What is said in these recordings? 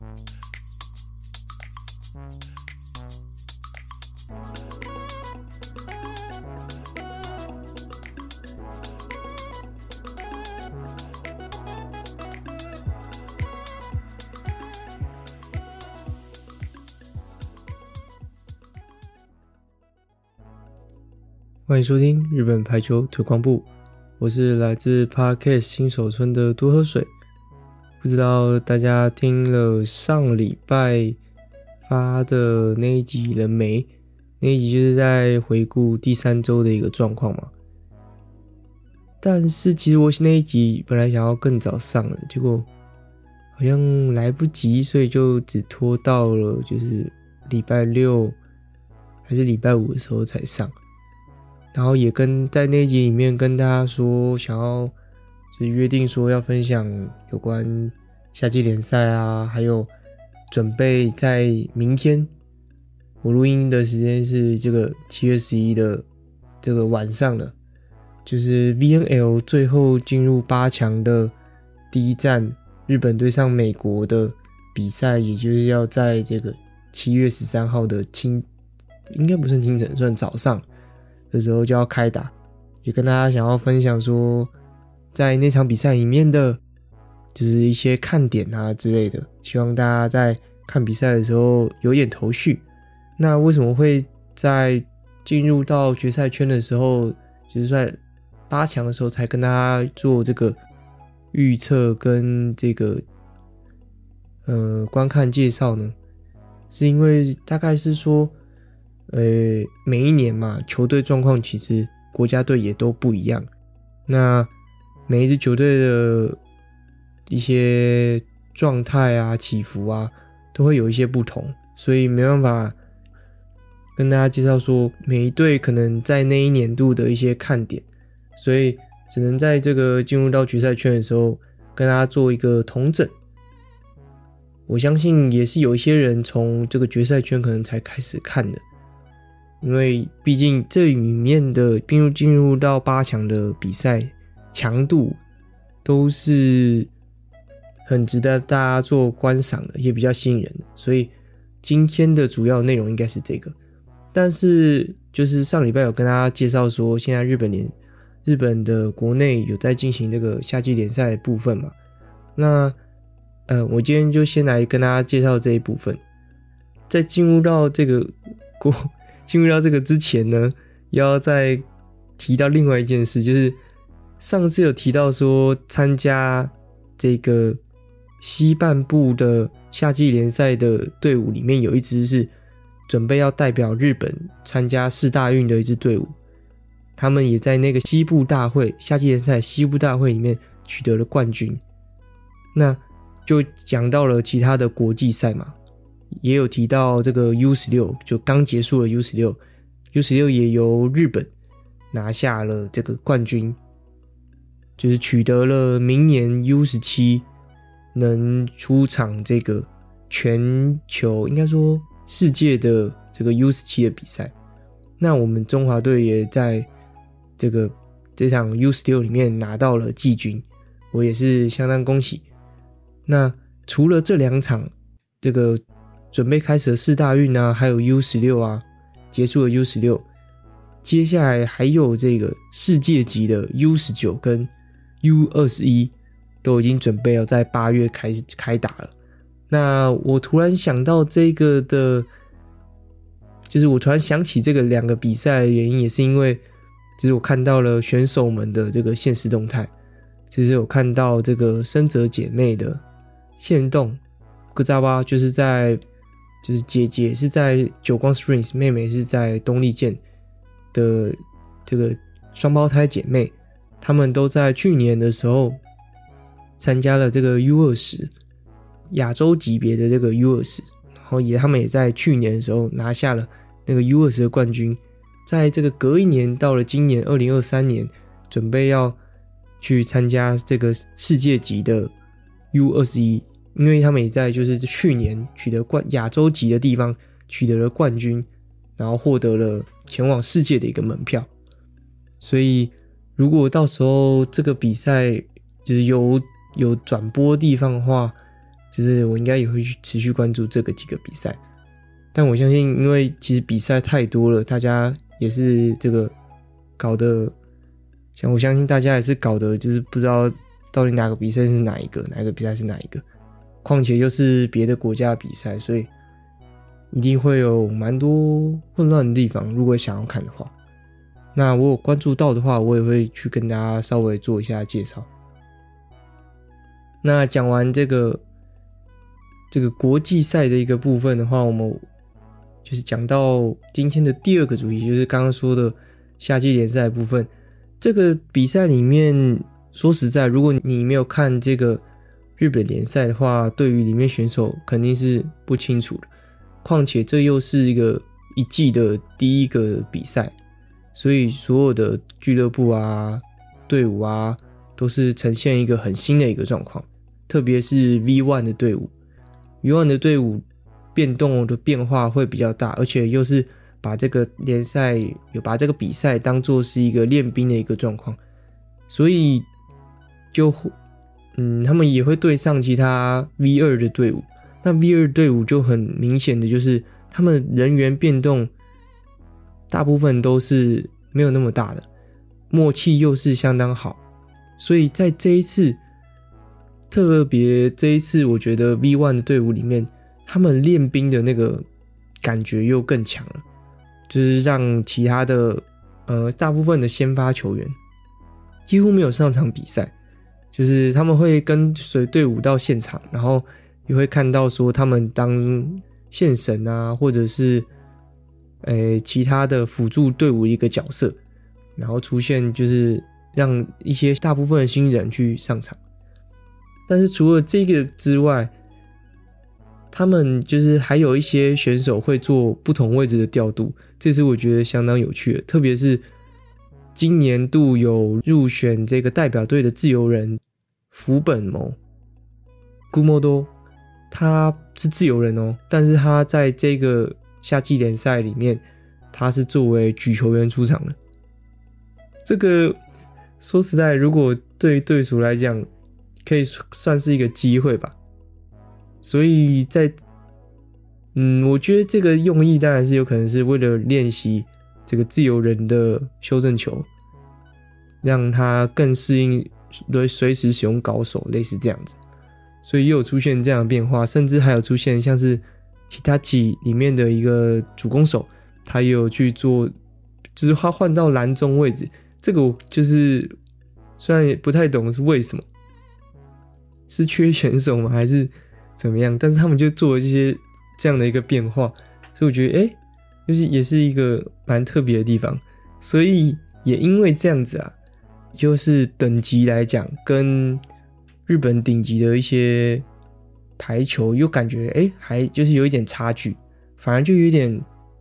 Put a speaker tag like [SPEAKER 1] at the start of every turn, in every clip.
[SPEAKER 1] 欢迎收听日本排球推广部，我是来自 Podcast 新手村的多喝水。不知道大家听了上礼拜发的那一集了没？那一集就是在回顾第三周的一个状况嘛。但是其实我那一集本来想要更早上的，结果好像来不及，所以就只拖到了就是礼拜六还是礼拜五的时候才上。然后也跟在那一集里面跟大家说，想要就是约定说要分享有关夏季联赛啊，还有准备在明天，我录音的时间是这个七月十一的这个晚上了，就是 VNL 最后进入八强的第一站，日本对上美国的比赛，也就是要在这个七月十三号的清，应该不算清晨，算早上。的时候就要开打，也跟大家想要分享说，在那场比赛里面的，就是一些看点啊之类的，希望大家在看比赛的时候有点头绪。那为什么会在进入到决赛圈的时候，就是在八强的时候才跟大家做这个预测跟这个呃观看介绍呢？是因为大概是说。呃，每一年嘛，球队状况其实国家队也都不一样。那每一支球队的一些状态啊、起伏啊，都会有一些不同，所以没办法跟大家介绍说每一队可能在那一年度的一些看点，所以只能在这个进入到决赛圈的时候跟大家做一个同整。我相信也是有一些人从这个决赛圈可能才开始看的。因为毕竟这里面的进入进入到八强的比赛强度都是很值得大家做观赏的，也比较吸引人的，所以今天的主要内容应该是这个。但是就是上礼拜有跟大家介绍说，现在日本联日本的国内有在进行这个夏季联赛的部分嘛？那呃，我今天就先来跟大家介绍这一部分，在进入到这个国。进入到这个之前呢，要再提到另外一件事，就是上次有提到说，参加这个西半部的夏季联赛的队伍里面，有一支是准备要代表日本参加四大运的一支队伍，他们也在那个西部大会夏季联赛西部大会里面取得了冠军。那就讲到了其他的国际赛嘛。也有提到这个 U 十六，就刚结束了 U 十六，U 十六也由日本拿下了这个冠军，就是取得了明年 U 十七能出场这个全球应该说世界的这个 U 十七的比赛。那我们中华队也在这个这场 U 十六里面拿到了季军，我也是相当恭喜。那除了这两场这个。准备开始的四大运啊，还有 U 十六啊，结束了 U 十六，接下来还有这个世界级的 U 十九跟 U 二十一，都已经准备要在八月开始开打了。那我突然想到这个的，就是我突然想起这个两个比赛的原因，也是因为，就是我看到了选手们的这个现实动态，其实有看到这个深泽姐妹的现动，格扎巴就是在。就是姐姐是在久光 Springs，妹妹是在东丽健的这个双胞胎姐妹，他们都在去年的时候参加了这个 U 二十亚洲级别的这个 U 二十，然后也他们也在去年的时候拿下了那个 U 二十的冠军，在这个隔一年到了今年二零二三年，准备要去参加这个世界级的 U 二十一。因为他们也在就是去年取得冠亚洲级的地方取得了冠军，然后获得了前往世界的一个门票。所以如果到时候这个比赛就是有有转播地方的话，就是我应该也会去持续关注这个几个比赛。但我相信，因为其实比赛太多了，大家也是这个搞得，像我相信大家也是搞得就是不知道到底哪个比赛是哪一个，哪个比赛是哪一个。况且又是别的国家比赛，所以一定会有蛮多混乱的地方。如果想要看的话，那我有关注到的话，我也会去跟大家稍微做一下介绍。那讲完这个这个国际赛的一个部分的话，我们就是讲到今天的第二个主题，就是刚刚说的夏季联赛部分。这个比赛里面，说实在，如果你没有看这个日本联赛的话，对于里面选手肯定是不清楚的。况且这又是一个一季的第一个比赛，所以所有的俱乐部啊、队伍啊，都是呈现一个很新的一个状况。特别是 V One 的队伍，V One 的队伍变动的变化会比较大，而且又是把这个联赛有把这个比赛当做是一个练兵的一个状况，所以就嗯，他们也会对上其他 V2 的队伍。那 V2 队伍就很明显的就是他们人员变动大部分都是没有那么大的，默契又是相当好，所以在这一次。特别这一次，我觉得 V One 的队伍里面，他们练兵的那个感觉又更强了，就是让其他的呃大部分的先发球员几乎没有上场比赛，就是他们会跟随队伍到现场，然后也会看到说他们当线神啊，或者是诶、呃、其他的辅助队伍一个角色，然后出现就是让一些大部分的新人去上场。但是除了这个之外，他们就是还有一些选手会做不同位置的调度，这是我觉得相当有趣的。特别是今年度有入选这个代表队的自由人福本萌，古莫多，他是自由人哦，但是他在这个夏季联赛里面，他是作为举球员出场的。这个说实在，如果对对手来讲，可以算是一个机会吧，所以在，嗯，我觉得这个用意当然是有可能是为了练习这个自由人的修正球，让他更适应对随时使用高手，类似这样子，所以又有出现这样的变化，甚至还有出现像是 Hitachi 里面的一个主攻手，他也有去做，就是他换到蓝中位置，这个我就是虽然也不太懂是为什么。是缺选手吗？还是怎么样？但是他们就做了这些这样的一个变化，所以我觉得，哎、就是也是一个蛮特别的地方。所以也因为这样子啊，就是等级来讲，跟日本顶级的一些排球又感觉，哎、还就是有一点差距，反而就有点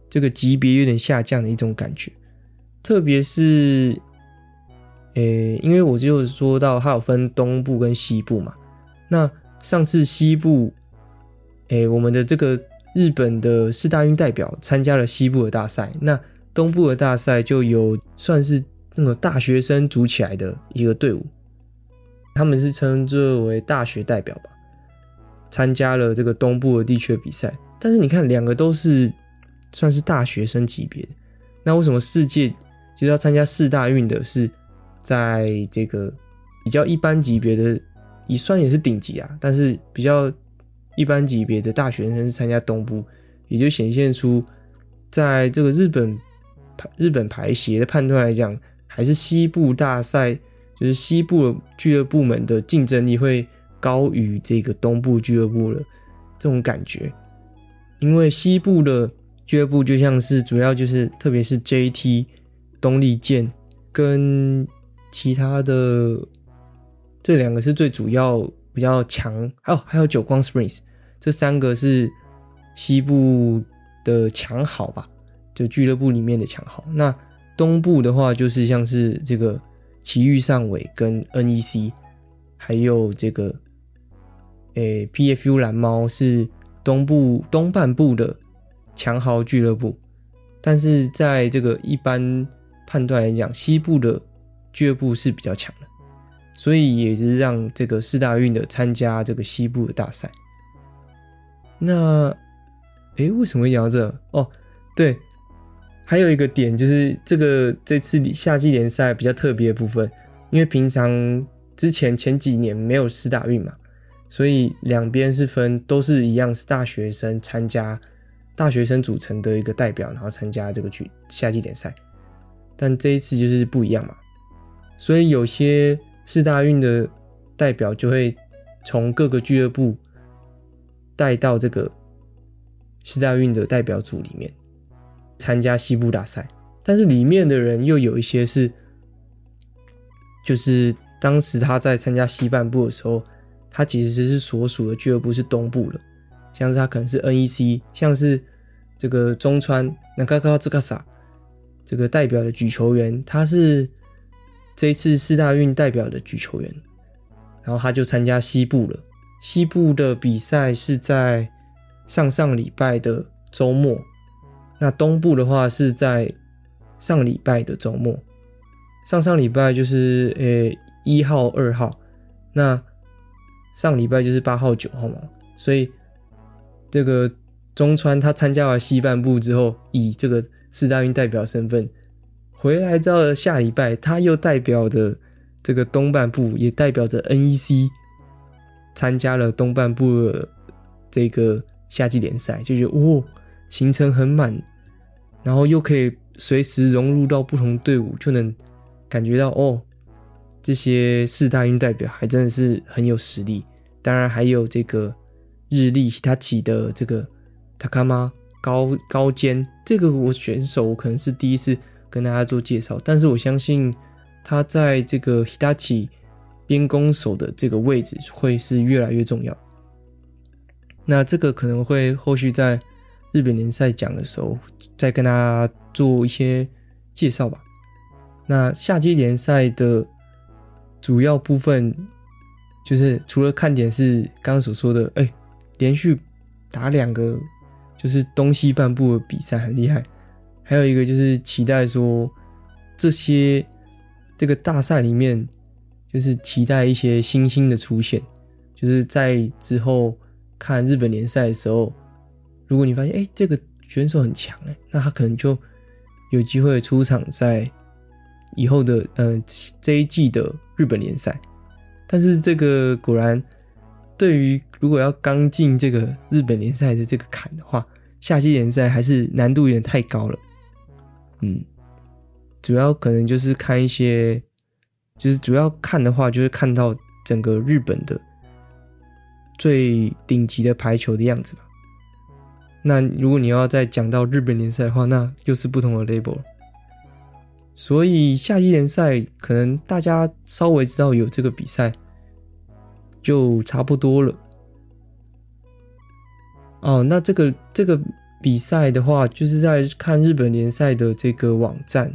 [SPEAKER 1] 这个级别有点下降的一种感觉。特别是，诶、因为我就说到它有分东部跟西部嘛。那上次西部，诶、我们的这个日本的四大运代表参加了西部的大赛，那东部的大赛就有算是那个大学生组起来的一个队伍，他们是称作为大学代表吧，参加了这个东部的地区的比赛。但是你看，两个都是算是大学生级别的，那为什么世界就是要参加四大运的是在这个比较一般级别的？也算也是顶级啊，但是比较一般级别的大学生是参加东部，也就显现出在这个日本排日本排协的判断来讲，还是西部大赛就是西部俱乐部门的竞争力会高于这个东部俱乐部的这种感觉，因为西部的俱乐部就像是主要就是特别是 JT 东丽健跟其他的。这两个是最主要比较强，还有还有久光 Springs，这三个是西部的强好吧，就俱乐部里面的强好。那东部的话，就是像是这个埼玉上尾跟 NEC，还有这个诶 PFU 蓝猫是东部东半部的强豪俱乐部，但是在这个一般判断来讲，西部的俱乐部是比较强的。所以也是让这个四大运的参加这个西部的大赛，那，诶，为什么会讲到这？哦，对，还有一个点就是这个这次夏季联赛比较特别的部分，因为平常之前前几年没有四大运嘛，所以两边是分都是一样，是大学生参加，大学生组成的一个代表，然后参加这个季夏季联赛。但这一次就是不一样嘛，所以有些四大运的代表就会从各个俱乐部。带到这个四大运的代表组里面参加西部大赛，但是里面的人又有一些是，就是当时他在参加西半部的时候，他其实是所属的俱乐部是东部的，像是他可能是 NEC，像是这个中川那卡卡兹卡萨这个代表的举球员，他是这一次四大运代表的举球员，然后他就参加西部了。西部的比赛是在上上礼拜的周末，那东部的话是在上礼拜的周末。上上礼拜就是呃一号、二号，那上礼拜就是八号、九号嘛。所以这个中川他参加完西半部之后，以这个四大运代表身份回来之后，下礼拜他又代表着这个东半部，也代表着 NEC。参加了东半部的这个夏季联赛，就觉得哦，行程很满，然后又可以随时融入到不同队伍，就能感觉到哦，这些四大运代表还真的是很有实力。当然还有这个日立他起的这个塔卡玛高高肩，这个我选手我可能是第一次跟大家做介绍，但是我相信他在这个 Hitachi。边攻手的这个位置会是越来越重要。那这个可能会后续在日本联赛讲的时候再跟大家做一些介绍吧。那夏季联赛的主要部分就是除了看点是刚刚所说的，哎，连续打两个就是东西半部的比赛很厉害，还有一个就是期待说这些这个大赛里面。就是期待一些新星的出现，就是在之后看日本联赛的时候，如果你发现哎、这个选手很强哎，那他可能就有机会出场在以后的呃这一季的日本联赛。但是这个果然对于如果要刚进这个日本联赛的这个坎的话，夏季联赛还是难度有点太高了。嗯，主要可能就是看一些。就是主要看的话，就是看到整个日本的最顶级的排球的样子吧。那如果你要再讲到日本联赛的话，那又是不同的 label。所以夏季联赛可能大家稍微知道有这个比赛，就差不多了。哦，那这个这个比赛的话，就是在看日本联赛的这个网站。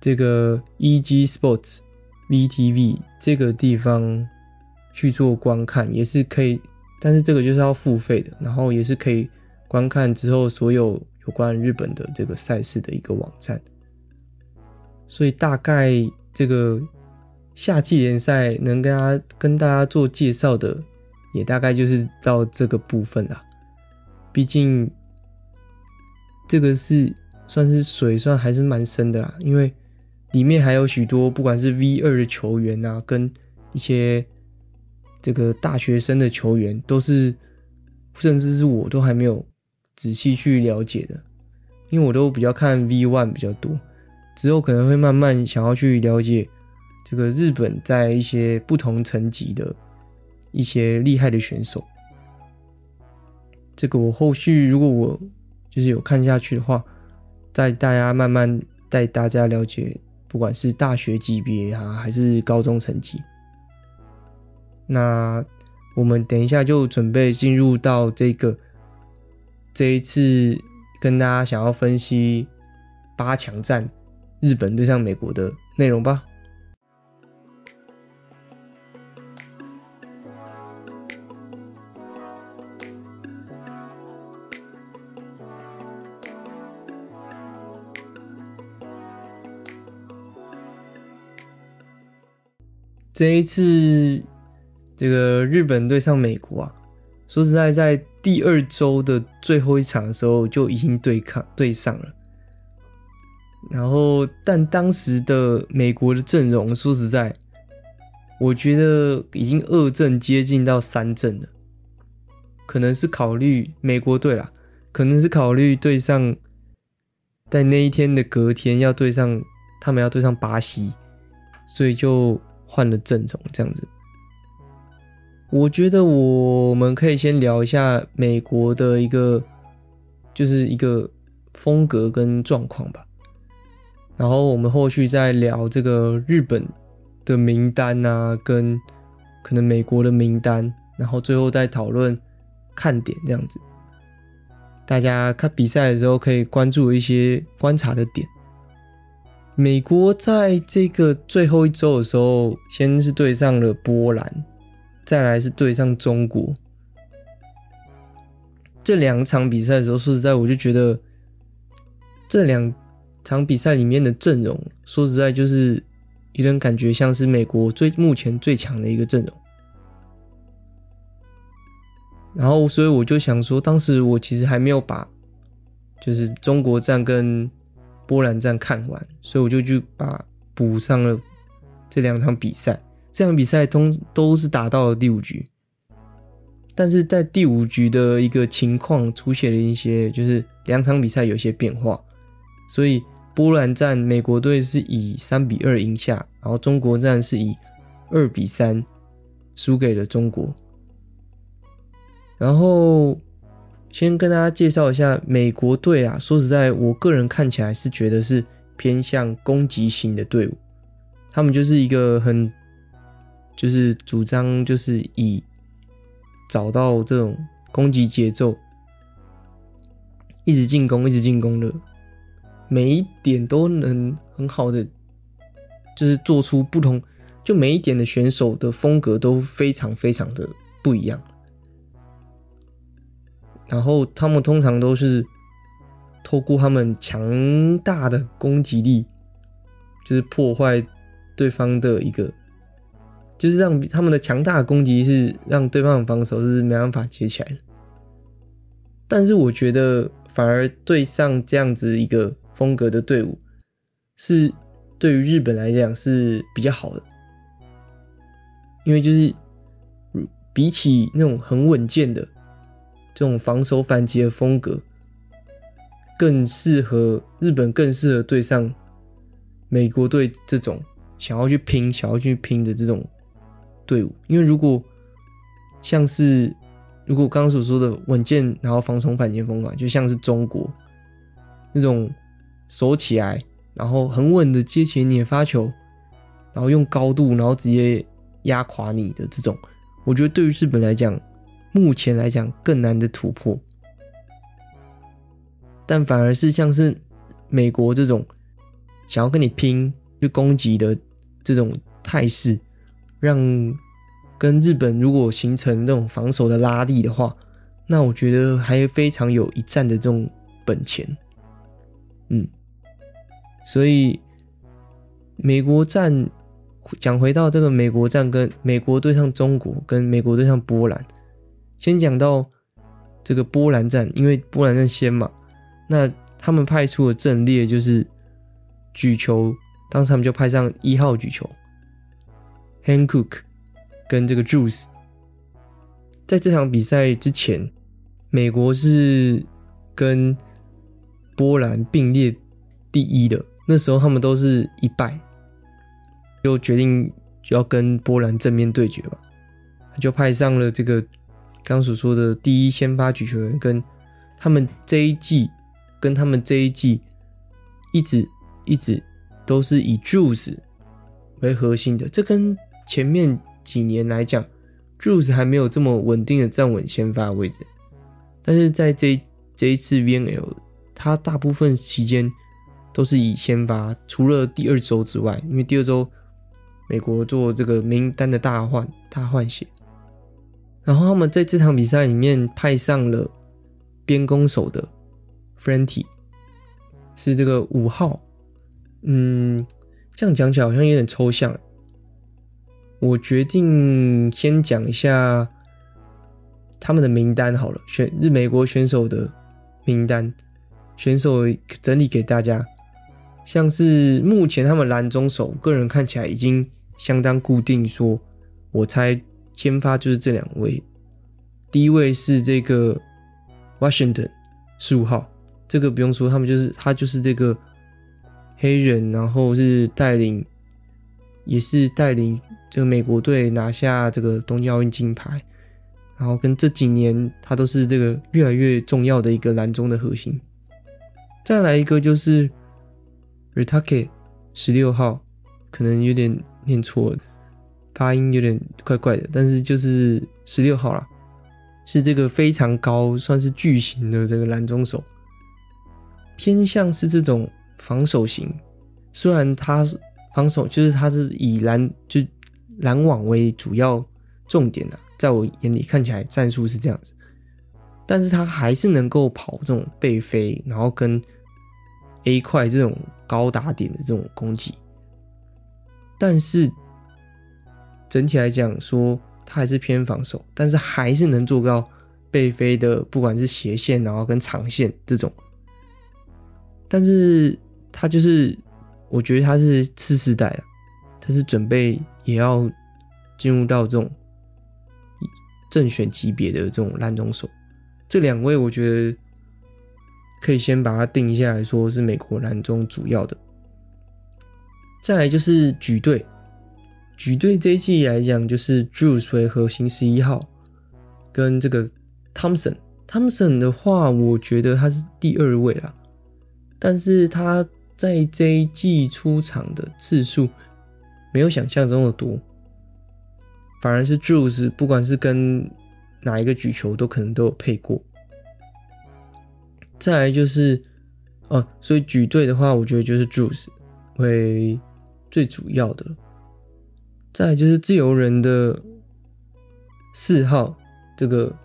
[SPEAKER 1] 这个 EG Sports VTV 这个地方去做观看也是可以，但是这个就是要付费的，然后也是可以观看之后所有有关日本的这个赛事的一个网站。所以大概这个夏季联赛能跟大家跟大家做介绍的，也大概就是到这个部分啦。毕竟这个是算是水算还是蛮深的啦，因为。里面还有许多，不管是 V 二的球员啊，跟一些这个大学生的球员，都是甚至是我都还没有仔细去了解的，因为我都比较看 V one 比较多，之后可能会慢慢想要去了解这个日本在一些不同层级的一些厉害的选手。这个我后续如果我就是有看下去的话，带大家慢慢带大家了解。不管是大学级别啊，还是高中层级，那我们等一下就准备进入到这个这一次跟大家想要分析八强战日本对上美国的内容吧。这一次，这个日本对上美国啊，说实在，在第二周的最后一场的时候就已经对抗对上了。然后，但当时的美国的阵容，说实在，我觉得已经二阵接近到三阵了。可能是考虑美国队啦，可能是考虑对上，在那一天的隔天要对上他们要对上巴西，所以就换了阵容这样子。我觉得我们可以先聊一下美国的一个，就是一个风格跟状况吧。然后我们后续再聊这个日本的名单啊，跟可能美国的名单，然后最后再讨论看点这样子。大家看比赛的时候可以关注一些观察的点。美国在这个最后一周的时候，先是对上了波兰，再来是对上中国。这两场比赛的时候，说实在，我就觉得这两。场比赛里面的阵容，说实在就是有点感觉像是美国最目前最强的一个阵容。然后，所以我就想说，当时我其实还没有把就是中国战跟波兰战看完，所以我就去把补上了这两场比赛。这场比赛通都是打到了第五局，但是在第五局的一个情况出现了一些，就是两场比赛有些变化，所以。波兰战，美国队是以三比二赢下，然后中国战是以二比三输给了中国。然后先跟大家介绍一下美国队啊，说实在，我个人看起来是觉得是偏向攻击型的队伍，他们就是一个很就是主张就是以找到这种攻击节奏，一直进攻，一直进攻的。每一点都能很好的，就是做出不同，就每一点的选手的风格都非常非常的不一样。然后他们通常都是透过他们强大的攻击力，就是破坏对方的一个，就是让他们的强大攻击是让对方的防守是没办法接起来的。但是我觉得反而对上这样子一个。风格的队伍是对于日本来讲是比较好的，因为就是比起那种很稳健的这种防守反击的风格，更适合日本，更适合对上美国队这种想要去拼、想要去拼的这种队伍。因为如果像是如果刚刚所说的稳健，然后防守反击风格，就像是中国那种。守起来，然后很稳的接起你的发球，然后用高度，然后直接压垮你的这种，我觉得对于日本来讲，目前来讲更难的突破。但反而是像是美国这种想要跟你拼去攻击的这种态势，让跟日本如果形成那种防守的拉力的话，那我觉得还非常有一战的这种本钱。所以，美国战讲回到这个美国战，跟美国对上中国，跟美国对上波兰。先讲到这个波兰战，因为波兰战先嘛，那他们派出的阵列就是举球，当时他们就派上一号举球，Hancock 跟这个 Drews。在这场比赛之前，美国是跟波兰并列第一的。那时候他们都是一败，就决定要跟波兰正面对决吧。他就派上了这个刚所说的第一先发举球员，跟他们这一季跟他们这一季一直一直都是以 Drews 为核心的。这跟前面几年来讲，Drews 还没有这么稳定的站稳先发位置。但是在这这一次 VNL，他大部分期间。都是以先发，除了第二周之外，因为第二周美国做这个名单的大换大换血，然后他们在这场比赛里面派上了边攻手的 f r e n t y 是这个五号，嗯，这样讲起来好像有点抽象。我决定先讲一下他们的名单好了，选日美国选手的名单，选手整理给大家。像是目前他们蓝中手，个人看起来已经相当固定说，我猜先发就是这两位。第一位是这个 Washington 十五号，这个不用说，他们就是他就是这个黑人，然后是带领，也是带领这个美国队拿下这个东京奥运金牌。然后跟这几年，他都是这个越来越重要的一个蓝中的核心。再来一个就是 Ritake 十六号，可能有点念错，发音有点怪怪的，但是就是十六号啦，是这个非常高，算是巨型的这个蓝中手，偏向是这种防守型。虽然他防守就是他是以拦就拦网为主要重点的。在我眼里看起来战术是这样子，但是他还是能够跑这种背飞，然后跟 A 块这种高打点的这种攻击。但是整体来讲说，他还是偏防守，但是还是能做到背飞的，不管是斜线然后跟长线这种。但是他就是，我觉得他是次世代了，他是准备也要进入到这种。正选级别的这种烂中手，这两位我觉得可以先把它定下来说是美国蓝中主要的。再来就是举队，举队这一季来讲就是 Drews 为核心十一号，跟这个 Thompson。Thompson 的话，我觉得他是第二位啦，但是他在这一季出场的次数没有想象中的多。反而是 Drews，不管是跟哪一个举球，都可能都有配过。再来就是，哦，所以举队的话，我觉得就是 Drews 为最主要的。再来就是自由人的四号，这个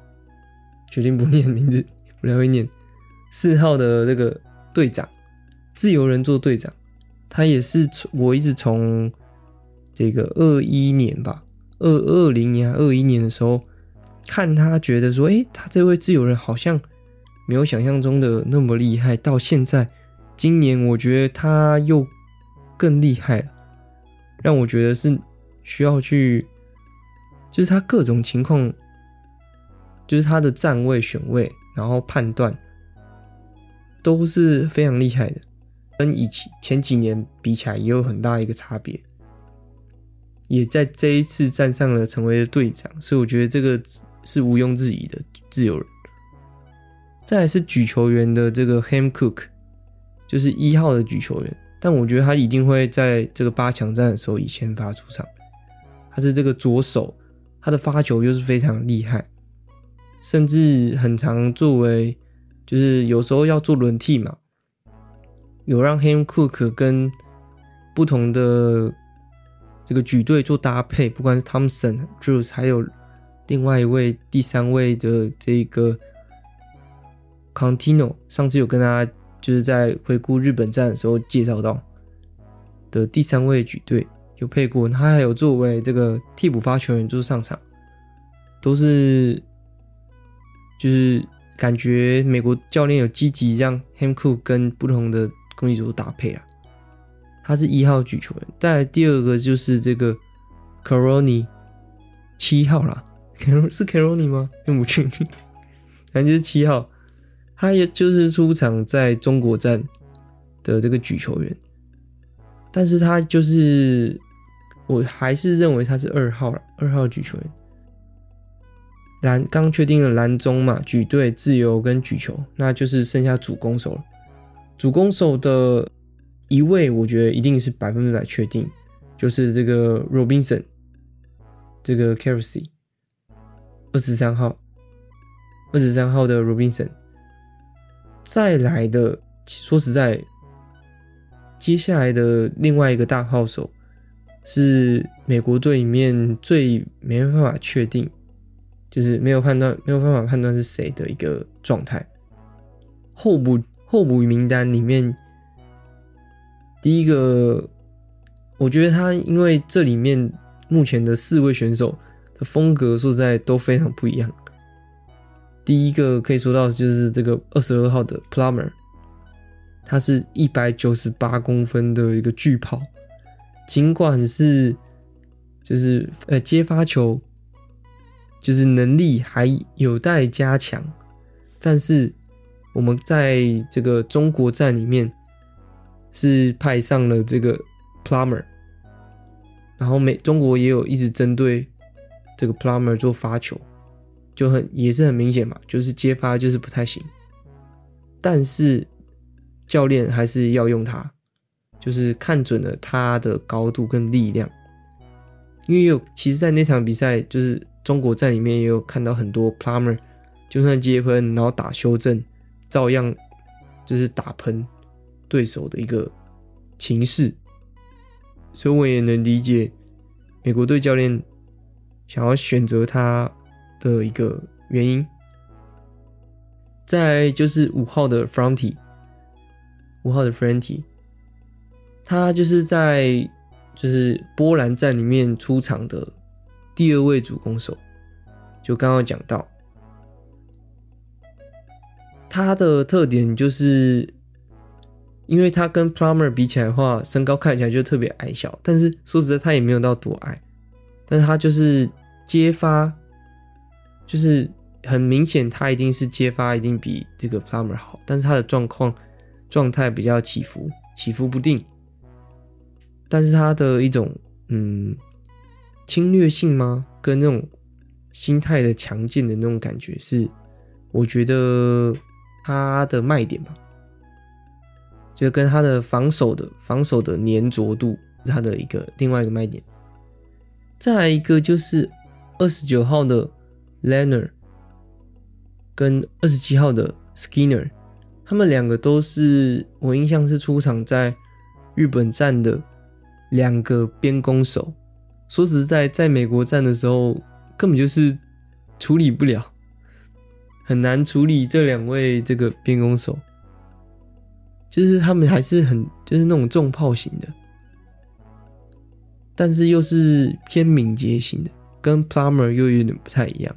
[SPEAKER 1] 决定不念名字，不太会念。四号的这个队长，自由人做队长，他也是从我一直从这个二一年吧。二二零年、二一年的时候，看他觉得说，诶，他这位自由人好像没有想象中的那么厉害。到现在，今年我觉得他又更厉害了，让我觉得是需要去，就是他各种情况，就是他的站位、选位，然后判断都是非常厉害的，跟以前前几年比起来也有很大一个差别。也在这一次站上了，成为了队长，所以我觉得这个是毋庸置疑的自由人。再来是举球员的这个 Ham Cook，就是一号的举球员，但我觉得他一定会在这个八强战的时候以先发出场。他是这个左手，他的发球又是非常厉害，甚至很常作为，就是有时候要做轮替嘛，有让 Ham Cook 跟不同的。这个举队做搭配，不管是 Thompson、Drews，还有另外一位第三位的这个 Contino，上次有跟大家就是在回顾日本战的时候介绍到的第三位举队有配过，他还有作为这个替补发球员就是上场，都是就是感觉美国教练有积极让 Hancock 跟不同的攻击组搭配啊。他是一号举球员，再来第二个就是这个 Caroni 七号啦，Caroni 是 Caroni 吗？不确定，反正就是七号，他也就是出场在中国站的这个举球员，但是他就是我还是认为他是二号了，二号举球员。蓝刚确定了蓝中嘛，举队自由跟举球，那就是剩下主攻手了，主攻手的。一位我觉得一定是百分之百确定，就是这个 Robinson，这个 Carisy，二十三号，二十三号的 Robinson。再来的，说实在，接下来的另外一个大炮手是美国队里面最没办法确定，就是没有判断，没有办法判断是谁的一个状态。候补候补名单里面。第一个，我觉得他因为这里面目前的四位选手的风格，说实在都非常不一样。第一个可以说到就是这个二十二号的 Plummer，他是一百九十八公分的一个巨炮，尽管是就是呃接发球就是能力还有待加强，但是我们在这个中国站里面是派上了这个 Plummer，然后美中国也有一直针对这个 Plummer 做发球。就很也是很明显嘛，就是接发就是不太行，但是教练还是要用他，就是看准了他的高度跟力量，因为有其实，在那场比赛就是中国站里面也有看到很多 plumber，就算接分然后打修正，照样就是打喷对手的一个情势，所以我也能理解美国队教练想要选择他的一个原因，再就是五号的 Franti，五号的 Franti，他就是在就是波兰站里面出场的第二位主攻手，就刚刚讲到，他的特点就是，因为他跟 Plummer 比起来的话，身高看起来就特别矮小，但是说实在，他也没有到多矮，但他就是接发。就是很明显，他一定是接发一定比这个 Plummer 好，但是他的状况状态比较起伏，起伏不定。但是他的一种嗯侵略性吗？跟那种心态的强劲的那种感觉，是我觉得他的卖点吧。就跟他的防守的防守的粘着度，他的一个另外一个卖点。再来一个就是二十九号的。Lehner 跟二十七号的 Skinner，他们两个都是我印象是出场在日本站的两个边攻手。说实在，在美国站的时候，根本就是处理不了，很难处理这两位这个边攻手。就是他们还是很就是那种重炮型的，但是又是偏敏捷型的，跟 Plummer 又有点不太一样。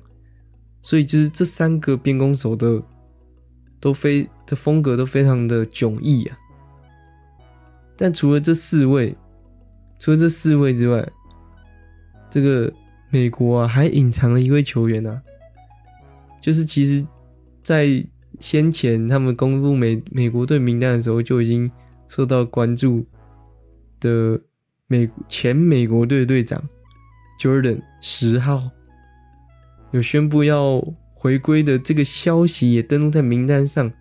[SPEAKER 1] 所以就是这三个边攻手的都非的风格都非常的迥异啊。但除了这四位，除了这四位之外，这个美国啊还隐藏了一位球员啊，就是其实，在先前他们公布美美国队名单的时候就已经受到关注的美前美国队队长 Jordan 十号。有宣布要回归的这个消息也登录在名单上，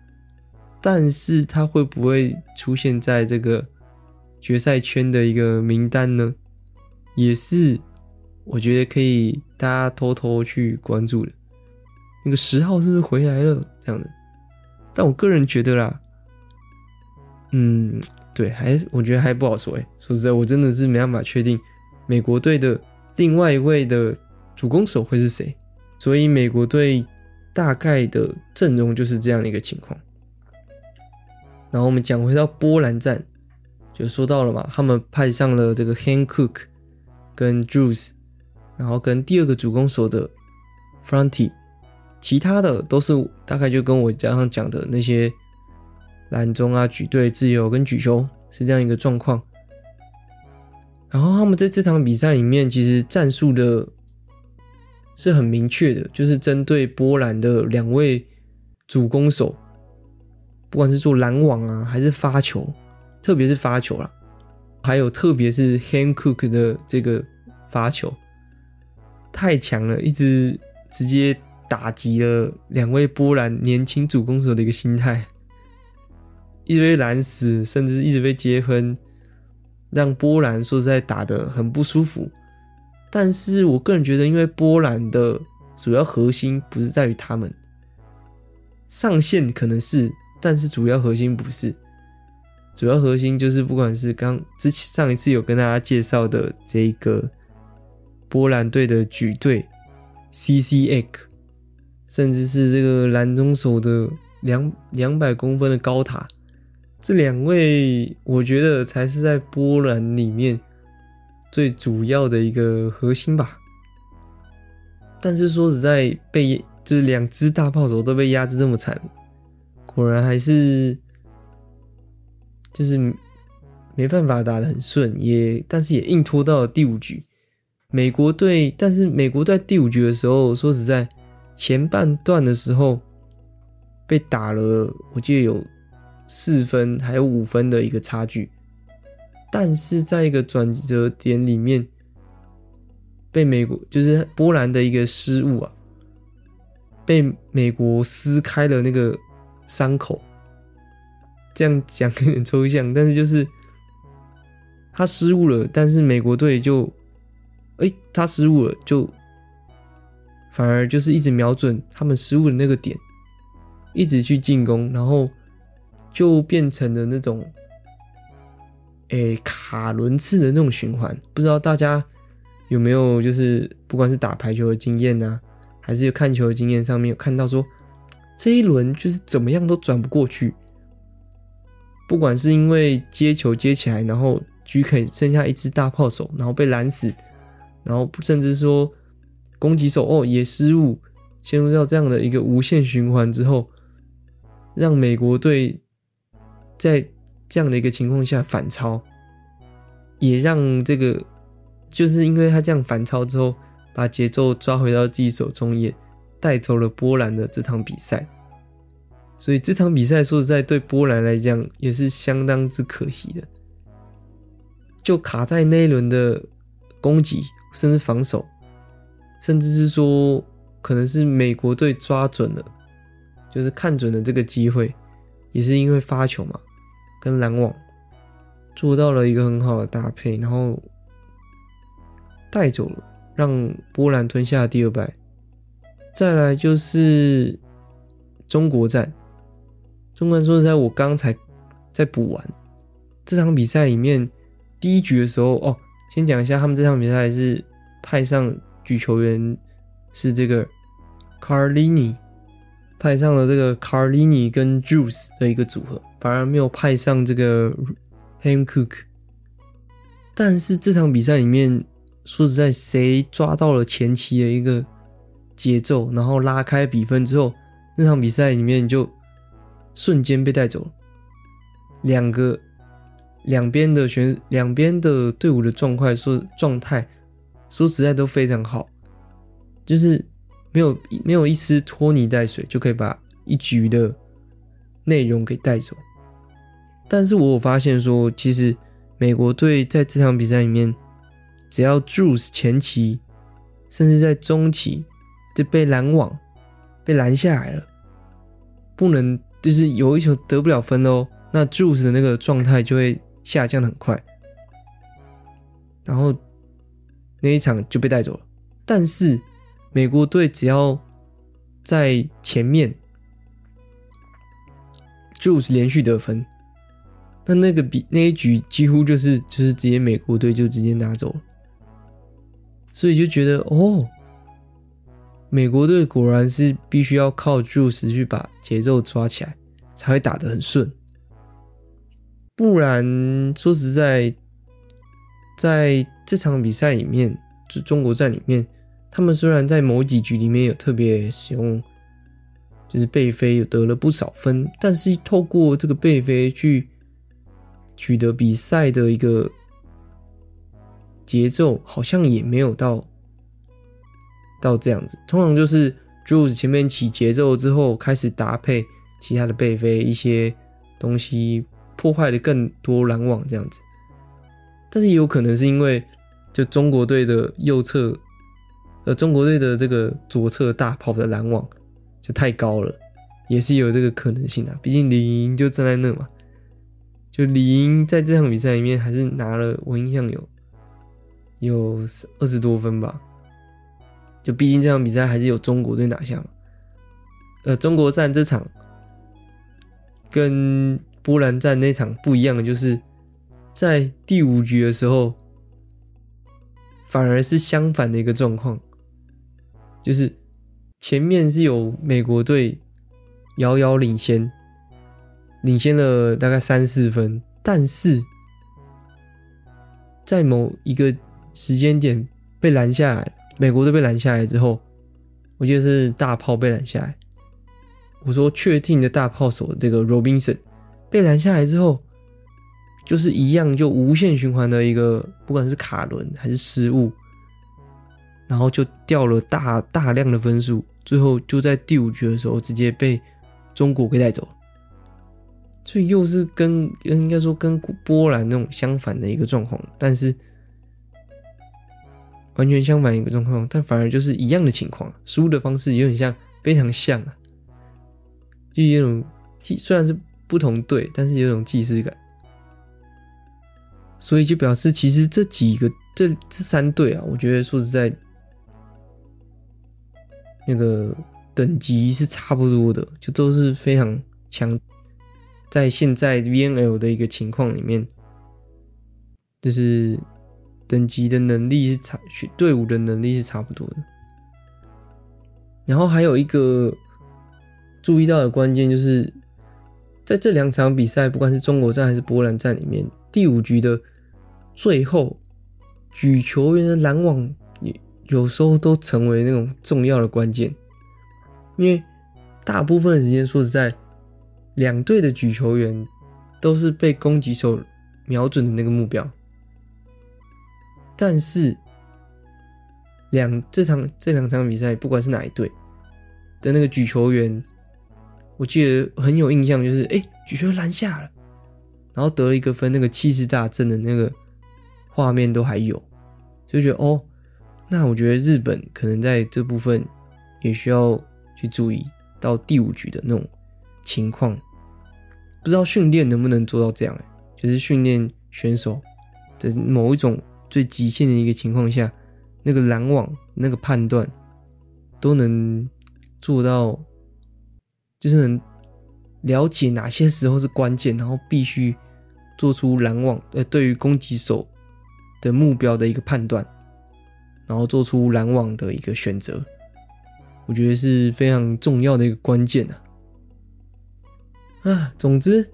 [SPEAKER 1] 但是他会不会出现在这个决赛圈的一个名单呢？也是我觉得可以大家偷偷去关注的。那个十号是不是回来了？这样的，但我个人觉得啦，嗯，对，还我觉得还不好说诶。说实在，我真的是没办法确定美国队的另外一位的主攻手会是谁。所以美国队大概的阵容就是这样的一个情况。然后我们讲回到波兰站，就说到了嘛，他们派上了这个 Hand Cook 跟 Drews，然后跟第二个主攻手的 fronti 其他的都是大概就跟我刚刚讲的那些拦中啊、举队、自由跟举球是这样一个状况。然后他们在这场比赛里面，其实战术的。是很明确的，就是针对波兰的两位主攻手，不管是做拦网啊，还是发球，特别是发球啦，还有特别是 Han Cook 的这个发球，太强了，一直直接打击了两位波兰年轻主攻手的一个心态，一直被拦死，甚至一直被接分，让波兰说实在打得很不舒服。但是我个人觉得，因为波兰的主要核心不是在于他们上线可能是，但是主要核心不是，主要核心就是不管是刚之前上一次有跟大家介绍的这个波兰队的举队 CCX，甚至是这个蓝中手的两两百公分的高塔，这两位我觉得才是在波兰里面。最主要的一个核心吧，但是说实在被就是两只大炮手都被压制这么惨，果然还是就是没办法打得很顺，也但是也硬拖到了第五局。美国队，但是美国在第五局的时候，说实在，前半段的时候被打了，我记得有四分还有五分的一个差距，但是在一个转折点里面，被美国就是波兰的一个失误啊。被美国撕开了那个伤口，这样讲有点抽象，但是就是他失误了，但是美国队就，哎、他失误了，就反而就是一直瞄准他们失误的那个点，一直去进攻，然后就变成了那种，诶、卡轮次的那种循环。不知道大家有没有就是不管是打排球的经验呐、啊？还是看球的经验上面有看到说，这一轮就是怎么样都转不过去，不管是因为接球接起来，然后 GK 剩下一只大炮手，然后被拦死，然后甚至说攻击手哦也失误，陷入到这样的一个无限循环之后，让美国队在这样的一个情况下反超，也让这个就是因为他这样反超之后。把节奏抓回到自己手中，也带走了波兰的这场比赛。所以这场比赛说实在，对波兰来讲也是相当之可惜的，就卡在那一轮的攻击，甚至防守，甚至是说可能是美国队抓准了，就是看准了这个机会，也是因为发球嘛，跟篮网做到了一个很好的搭配，然后带走了。让波兰吞下第二败，再来就是中国战。中国说实在，我刚才在补完这场比赛里面第一局的时候哦，先讲一下他们这场比赛是派上举球员是这个 Carlini，派上了这个 Carlini 跟 Juice 的一个组合，反而没有派上这个 Hancock。但是这场比赛里面。说实在，谁抓到了前期的一个节奏，然后拉开比分之后，那场比赛里面就瞬间被带走了。两个两边的选两边的队伍的状态说状态，说实在都非常好，就是没有没有一丝拖泥带水就可以把一局的内容给带走。但是我有发现说，其实美国队在这场比赛里面。只要 Juice 前期，甚至在中期就被拦网，被拦下来了，不能就是有一球得不了分哦，那 Juice 的那个状态就会下降的很快，然后那一场就被带走了。但是美国队只要在前面，Juice 连续得分，那那个比那一局几乎就是就是直接美国队就直接拿走了。所以就觉得哦，美国队果然是必须要靠 Juice 去把节奏抓起来，才会打得很顺。不然说实在，在这场比赛里面，就中国战里面，他们虽然在某几局里面有特别使用，就是背飞有得了不少分，但是透过这个背飞去取得比赛的一个。节奏好像也没有到到这样子，通常就是 Juice 前面起节奏之后，开始搭配其他的背飞一些东西，破坏的更多拦网这样子。但是也有可能是因为就中国队的右侧，呃，中国队的这个左侧大炮的拦网就太高了，也是有这个可能性的。毕竟李莹就站在那嘛，就李莹在这场比赛里面还是拿了，我印象有。有二十多分吧，就毕竟这场比赛还是有中国队拿下嘛。呃，中国战这场跟波兰战那场不一样的，就是在第五局的时候，反而是相反的一个状况，就是前面是有美国队遥遥领先，领先了大概三四分，但是在某一个。时间点被拦下来，美国队被拦下来之后，我记得是大炮被拦下来。我说确定的大炮手这个 Robinson 被拦下来之后，就是一样就无限循环的一个，不管是卡轮还是失误，然后就掉了大大量的分数，最后就在第五局的时候直接被中国给带走。所以又是跟应该说跟波兰那种相反的一个状况，但是完全相反一个状况，但反而就是一样的情况，输的方式有点像，非常像啊，就有种既虽然是不同队，但是有种既视感，所以就表示其实这几个这这三队啊，我觉得说实在，那个等级是差不多的，就都是非常强。在现在 VNL 的一个情况里面，就是等级的能力是差，队伍的能力是差不多的。然后还有一个注意到的关键就是，在这两场比赛，不管是中国战还是波兰战里面，第五局的最后举球员的拦网，有时候都成为那种重要的关键，因为大部分的时间，说实在。两队的举球员都是被攻击手瞄准的那个目标，但是两这场这两场比赛，不管是哪一队的那个举球员，我记得很有印象，就是哎、举球拦下了，然后得了一个分，那个气势大振的那个画面都还有，就觉得哦，那我觉得日本可能在这部分也需要去注意到第五局的那种。情况不知道训练能不能做到这样，就是训练选手的某一种最极限的一个情况下，那个拦网那个判断都能做到，就是能了解哪些时候是关键，然后必须做出拦网呃对于攻击手的目标的一个判断，然后做出拦网的一个选择，我觉得是非常重要的一个关键啊。啊，总之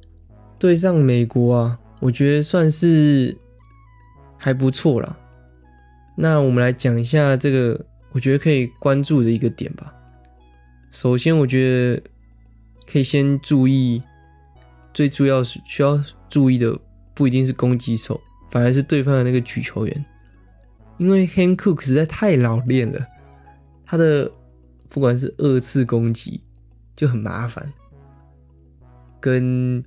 [SPEAKER 1] 对上美国啊，我觉得算是还不错啦。那我们来讲一下这个，我觉得可以关注的一个点吧。首先，我觉得可以先注意，最主要是需要注意的不一定是攻击手，反而是对方的那个举球员，因为 Hankook 实在太老练了，他的不管是二次攻击就很麻烦。跟，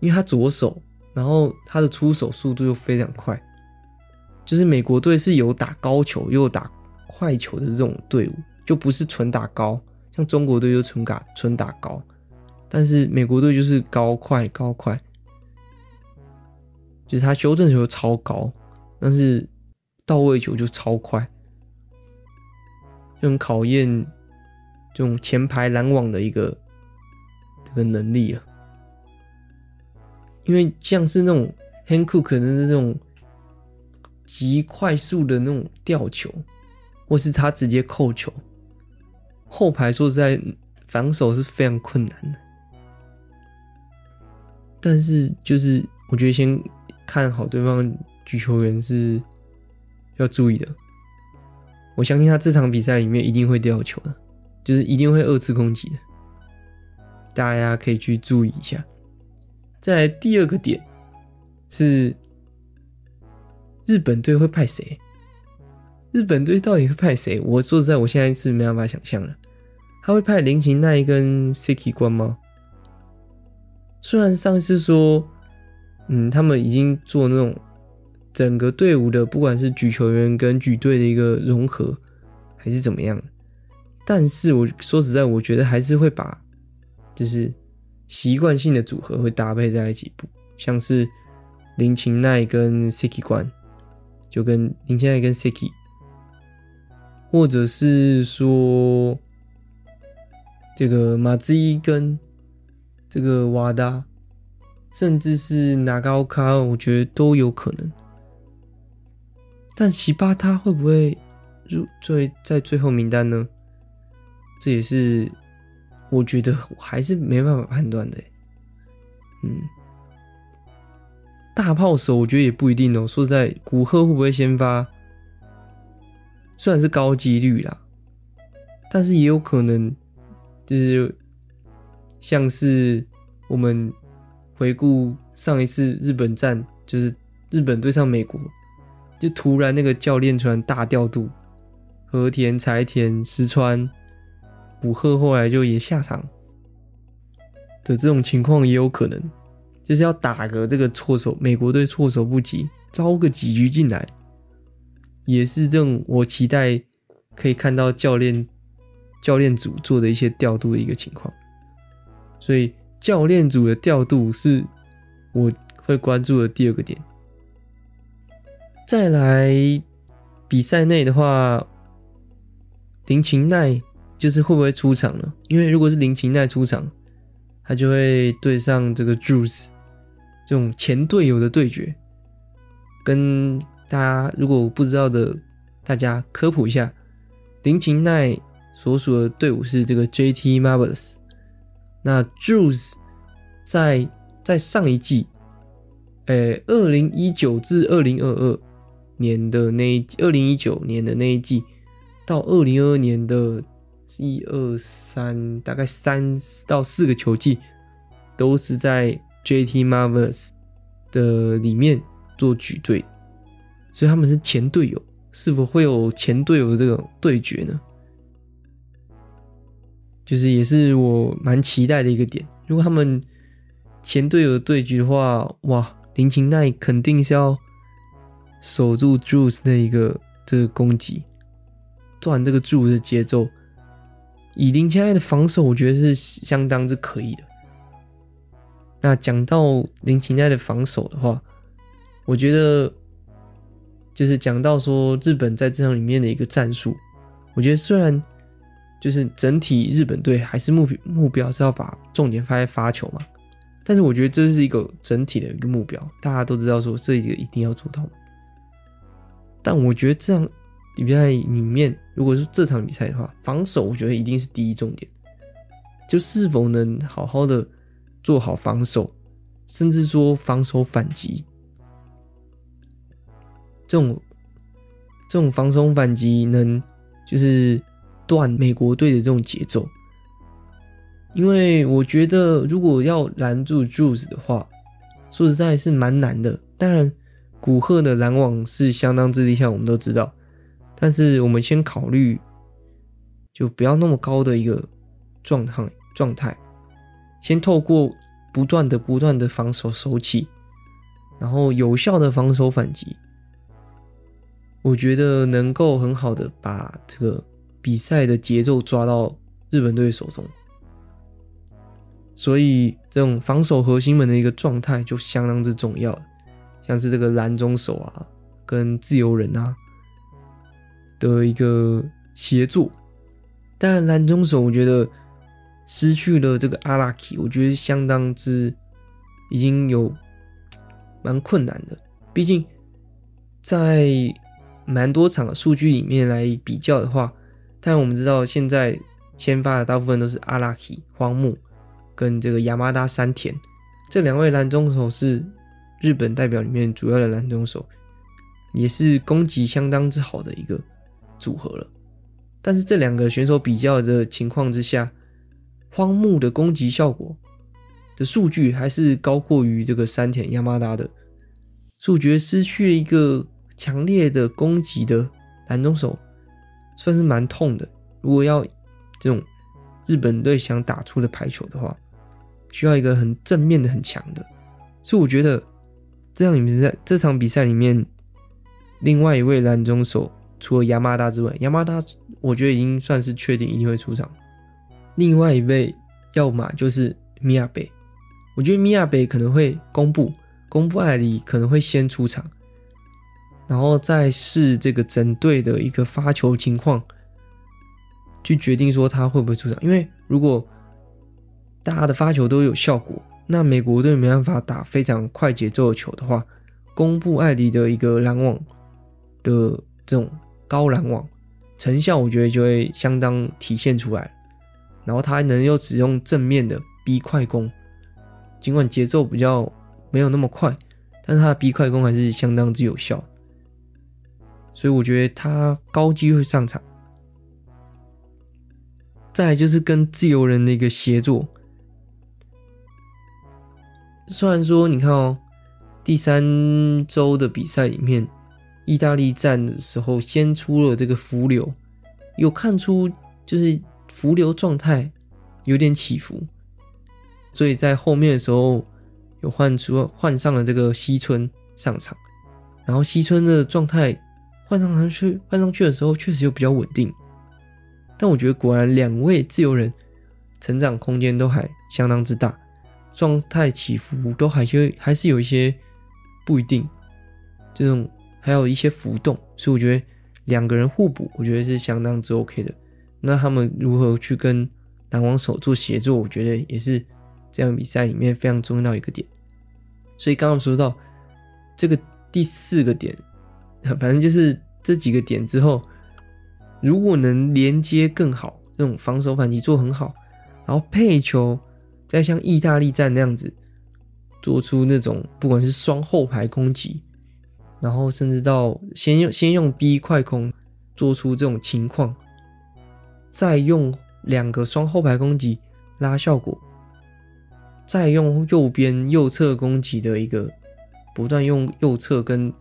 [SPEAKER 1] 因为他左手，然后他的出手速度又非常快，就是美国队是有打高球又有打快球的这种队伍，就不是纯打高，像中国队就纯打纯打高，但是美国队就是高快高快，就是他修正球超高，但是到位球就超快，就很考验这种前排拦网的一个。这个能力啊，因为像是那种 Hankook 可能是这种极快速的那种吊球，或是他直接扣球，后排说实在防守是非常困难的。但是就是我觉得先看好对方举球员是要注意的。我相信他这场比赛里面一定会吊球的，就是一定会二次攻击的。大家可以去注意一下。在第二个点是日本队会派谁？日本队到底会派谁？我说实在，我现在是没办法想象了。他会派林琴奈跟 Seki 关吗？虽然上次说，嗯，他们已经做那种整个队伍的，不管是举球员跟举队的一个融合，还是怎么样，但是我说实在，我觉得还是会把。就是习惯性的组合会搭配在一起，不像是林琴奈跟 Siki 关，就跟林琴奈跟 Siki，或者是说这个马兹伊跟这个瓦达，甚至是哪高卡，我觉得都有可能。但奇巴他会不会入最在最后名单呢？这也是。我觉得我还是没办法判断的，嗯，大炮手我觉得也不一定哦。说实在，古贺会不会先发？虽然是高几率啦，但是也有可能就是像是我们回顾上一次日本战，就是日本对上美国，就突然那个教练突然大调度，和田、柴田、石川、武贺后来就也下场的这种情况也有可能，就是要打个这个措手，美国队措手不及，招个几局进来，也是这种我期待可以看到教练教练组做的一些调度的一个情况，所以教练组的调度是我会关注的第二个点。再来比赛内的话，林琴奈就是会不会出场呢？因为如果是林琴奈出场，他就会对上这个 Drews 这种前队友的对决。跟大家如果不知道的，大家科普一下，林琴奈所属的队伍是这个 JT Marvels。那 Drews 在在上一季，诶，二零一九至二零二二年的那一二零一九年的那一季，到二零二二年的一二三，大概三到四个球季，都是在 JT Marvelous 的里面做举队，所以他们是前队友，是否会有前队友的这种对决呢？就是也是我蛮期待的一个点。如果他们前队友对局的话，哇，林琴奈肯定是要守住 Drews 那一个这个攻击，断这个 Drews 的节奏。以林琴奈的防守，我觉得是相当之可以的。那讲到林琴奈的防守的话，我觉得就是讲到说日本在这场里面的一个战术，我觉得虽然就是整体日本队还是目目标是要把重点放在发球嘛，但是我觉得这是一个整体的一个目标，大家都知道说这一个一定要做到。但我觉得这样比赛里面，如果是这场比赛的话，防守我觉得一定是第一重点，就是否能好好的做好防守，甚至说防守反击。这种这种防守反击能就是断美国队的这种节奏，因为我觉得如果要拦住 Drews 的话，说实在是蛮难的。当然，古贺的拦网是相当之厉害，我们都知道。但是我们先考虑，就不要那么高的一个状态状态，先透过不断的不断的防守收起，然后有效的防守反击。我觉得能够很好的把这个比赛的节奏抓到日本队手中，所以这种防守核心们的一个状态就相当之重要，像是这个拦中手啊，跟自由人啊的一个协作。当然，蓝中手我觉得失去了这个阿拉基，我觉得相当之已经有蛮困难的，毕竟在。蛮多场的数据里面来比较的话，但我们知道现在先发的大部分都是阿拉基、荒木跟这个亚麻达山田这两位蓝中手是日本代表里面主要的蓝中手，也是攻击相当之好的一个组合了。但是这两个选手比较的情况之下，荒木的攻击效果的数据还是高过于这个山田亚麻达的，所以我觉得失去了一个。强烈的攻击的拦中手算是蛮痛的。如果要这种日本队想打出的排球的话，需要一个很正面的、很强的。所以我觉得这样比赛这场比赛里面，另外一位拦中手除了亚麻达之外，亚麻达我觉得已经算是确定一定会出场。另外一位要么就是米亚贝，我觉得米亚贝可能会公布公布艾里可能会先出场。然后再试这个整队的一个发球情况，去决定说他会不会出场。因为如果大家的发球都有效果，那美国队没办法打非常快节奏的球的话，公布艾迪的一个拦网的这种高拦网成效，我觉得就会相当体现出来。然后他还能又使用正面的逼快攻，尽管节奏比较没有那么快，但是他的逼快攻还是相当之有效。所以我觉得他高机会上场。再来就是跟自由人的一个协作。虽然说你看哦，第三周的比赛里面，意大利战的时候先出了这个浮流，有看出就是浮流状态有点起伏，所以在后面的时候有换出换上了这个西村上场，然后西村的状态换上去换上去的时候确实又比较稳定，但我觉得果然两位自由人成长空间都还相当之大。状态起伏都还是还是有一些不一定，这种还有一些浮动，所以我觉得两个人互补，我觉得是相当之 OK 的。那他们如何去跟拦网手做协作，我觉得也是这样比赛里面非常重要一个点。所以刚刚说到这个第四个点，反正就是这几个点之后，如果能连接更好，这种防守反击做很好，然后配球。再像意大利站那样子，做出那种不管是双后排攻击，然后甚至到先用先用 B 快攻做出这种情况，再用两个双后排攻击拉效果，再用右边右侧攻击的一个不断用右侧跟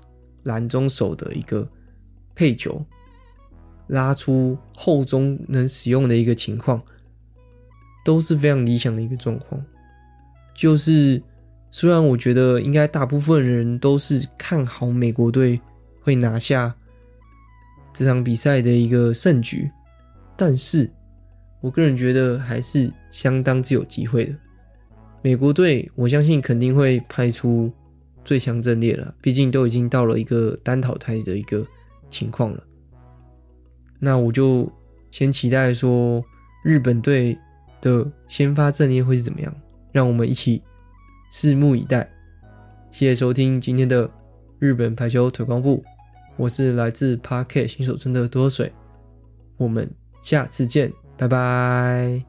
[SPEAKER 1] 拦中手的一个配球，拉出后中能使用的一个情况。都是非常理想的一个状况，就是虽然我觉得应该大部分人都是看好美国队会拿下这场比赛的一个胜局，但是我个人觉得还是相当之有机会的。美国队我相信肯定会派出最强阵列了，毕竟都已经到了一个单淘汰的一个情况了。那我就先期待说日本队的先发阵列会是怎么样？让我们一起拭目以待。谢谢收听今天的日本排球腿光部，我是来自 Parket 新手村的多水，我们下次见，拜拜。